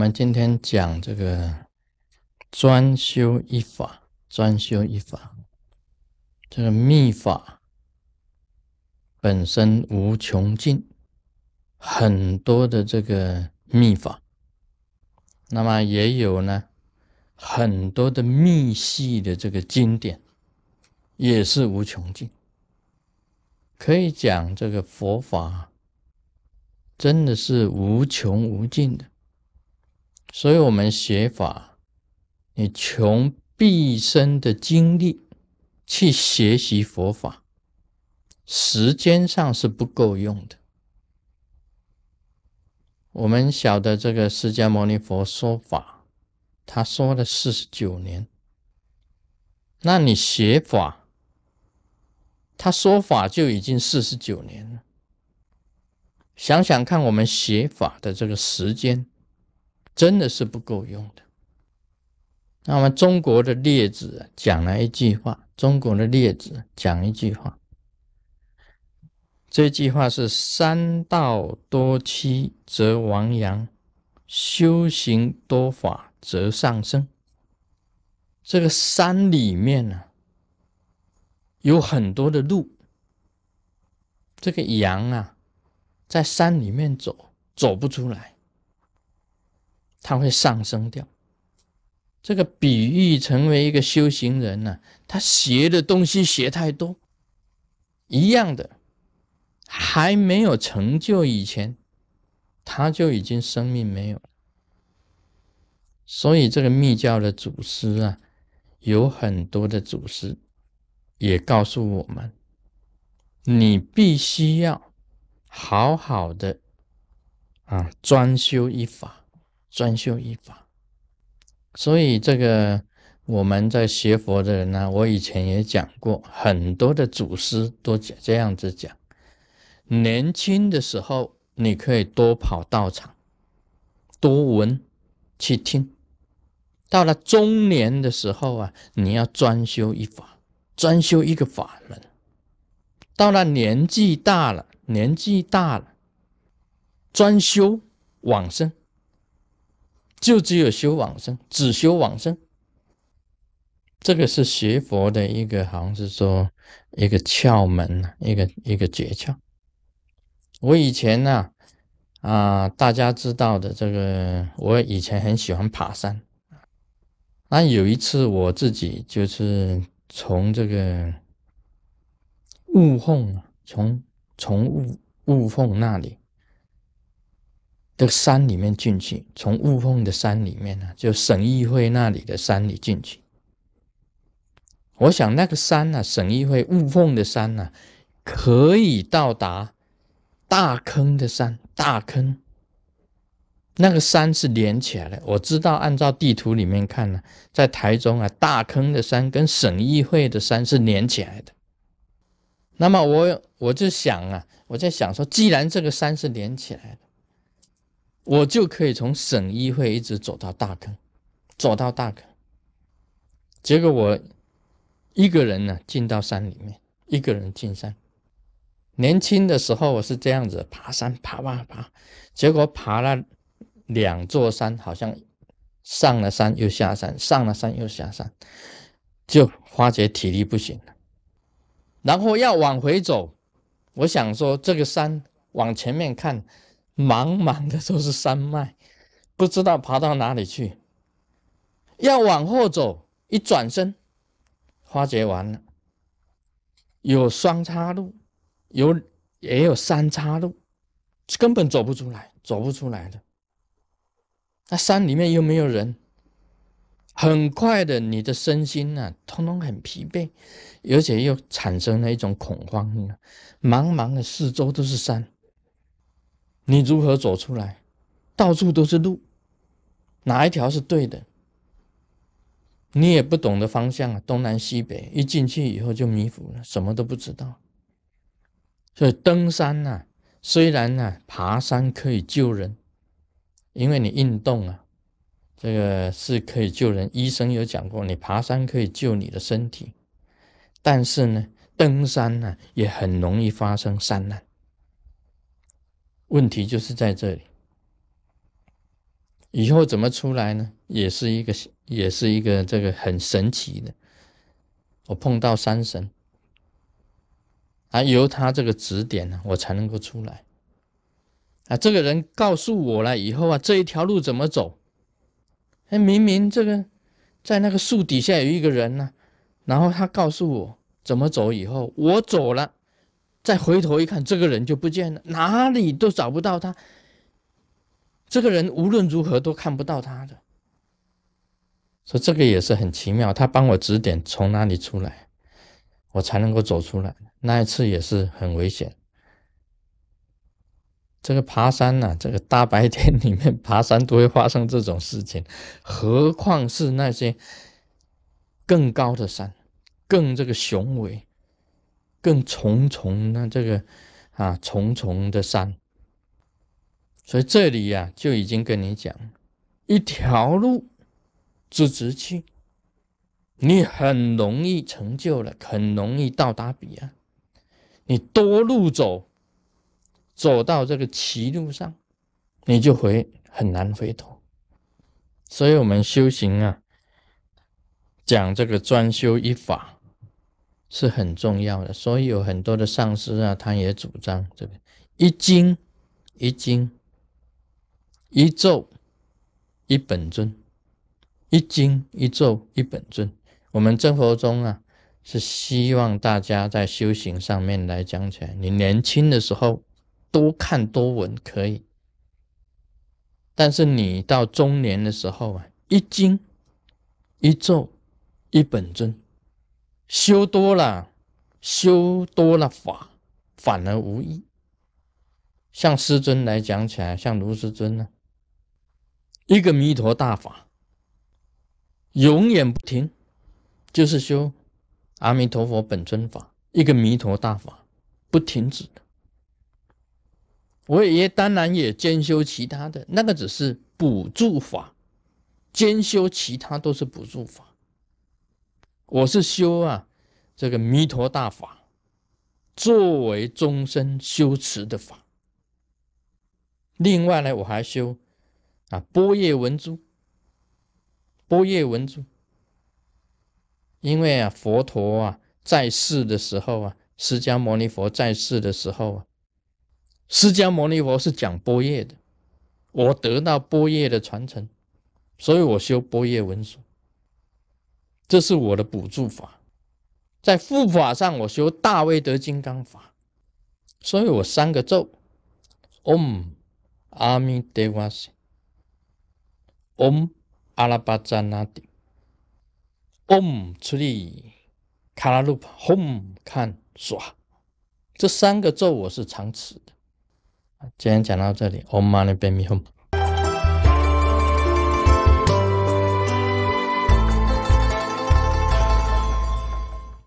我们今天讲这个专修一法，专修一法，这个密法本身无穷尽，很多的这个密法，那么也有呢很多的密系的这个经典，也是无穷尽，可以讲这个佛法真的是无穷无尽的。所以，我们学法，你穷毕生的精力去学习佛法，时间上是不够用的。我们晓得这个释迦牟尼佛说法，他说了四十九年。那你学法，他说法就已经四十九年了。想想看，我们学法的这个时间。真的是不够用的。那么中国的列子讲了一句话，中国的列子讲一句话，这句话是“三道多期则亡阳，修行多法则上升”。这个山里面呢，有很多的路，这个羊啊，在山里面走，走不出来。它会上升掉。这个比喻成为一个修行人呢，他学的东西学太多，一样的，还没有成就以前，他就已经生命没有。所以这个密教的祖师啊，有很多的祖师也告诉我们，你必须要好好的啊，专修一法。专修一法，所以这个我们在学佛的人呢，我以前也讲过，很多的祖师都这样子讲：年轻的时候你可以多跑道场，多闻去听；到了中年的时候啊，你要专修一法，专修一个法门；到了年纪大了，年纪大了，专修往生。就只有修往生，只修往生，这个是学佛的一个，好像是说一个窍门一个一个诀窍。我以前呢，啊，大家知道的这个，我以前很喜欢爬山。那有一次我自己就是从这个雾缝，从从悟悟空那里。的山里面进去，从雾峰的山里面呢，就省议会那里的山里进去。我想那个山呢，省议会雾峰的山呢，可以到达大坑的山。大坑那个山是连起来的。我知道，按照地图里面看呢，在台中啊，大坑的山跟省议会的山是连起来的。那么我我就想啊，我在想说，既然这个山是连起来的。我就可以从省议会一直走到大坑，走到大坑。结果我一个人呢进到山里面，一个人进山。年轻的时候我是这样子爬山，爬爬爬，结果爬了两座山，好像上了山又下山，上了山又下山，就发觉体力不行了。然后要往回走，我想说这个山往前面看。茫茫的都是山脉，不知道爬到哪里去。要往后走，一转身，发觉完了，有双岔路，有也有三岔路，根本走不出来，走不出来的。那山里面又没有人，很快的，你的身心呢，通通很疲惫，而且又产生了一种恐慌。茫茫的四周都是山。你如何走出来？到处都是路，哪一条是对的？你也不懂得方向啊，东南西北，一进去以后就迷糊了，什么都不知道。所以登山呢，虽然呢，爬山可以救人，因为你运动啊，这个是可以救人。医生有讲过，你爬山可以救你的身体，但是呢，登山呢，也很容易发生山难。问题就是在这里，以后怎么出来呢？也是一个，也是一个这个很神奇的。我碰到山神，啊，由他这个指点呢，我才能够出来。啊，这个人告诉我了以后啊，这一条路怎么走？哎，明明这个在那个树底下有一个人呢，然后他告诉我怎么走，以后我走了，再回头一看，这个人就不见了，哪里都找不到他。这个人无论如何都看不到他的，所以这个也是很奇妙。他帮我指点从哪里出来，我才能够走出来。那一次也是很危险。这个爬山呐，这个大白天里面爬山都会发生这种事情，何况是那些更高的山，更这个雄伟、更重重的这个啊重重的山。所以这里呀，就已经跟你讲，一条路直直去，你很容易成就了，很容易到达彼岸。你多路走。走到这个歧路上，你就会很难回头。所以，我们修行啊，讲这个专修一法是很重要的。所以，有很多的上师啊，他也主张这个一经一经一咒一本尊，一经一咒一本尊。我们真佛宗啊，是希望大家在修行上面来讲起来，你年轻的时候。多看多闻可以，但是你到中年的时候啊，一经一咒一本尊，修多了，修多了法，反而无益。像师尊来讲起来，像卢师尊呢，一个弥陀大法，永远不停，就是修阿弥陀佛本尊法，一个弥陀大法，不停止的。我也当然也兼修其他的，那个只是补助法，兼修其他都是补助法。我是修啊这个弥陀大法，作为终身修持的法。另外呢，我还修啊波叶文珠，波叶文珠，因为啊佛陀啊在世的时候啊，释迦牟尼佛在世的时候啊。释迦牟尼佛是讲波叶的，我得到波叶的传承，所以我修波叶文殊，这是我的补助法。在护法上，我修大威德金刚法，所以我三个咒：Om 阿弥陀佛，Om 阿拉巴扎那帝，Om 出力卡拉鲁帕，Om 看耍，这三个咒我是常持的。今天讲到这里，Om Mani Padme Hum。